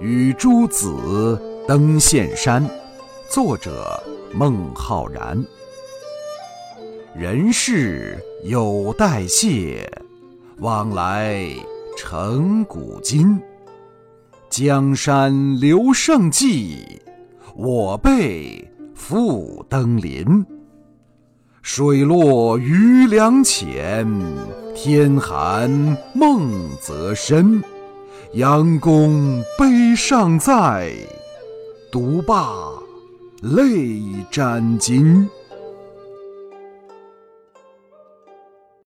与诸子登岘山。作者：孟浩然。人世有代谢，往来成古今。江山留胜迹，我辈复登临。水落鱼梁浅，天寒梦泽深。杨公碑尚在，独把泪沾襟。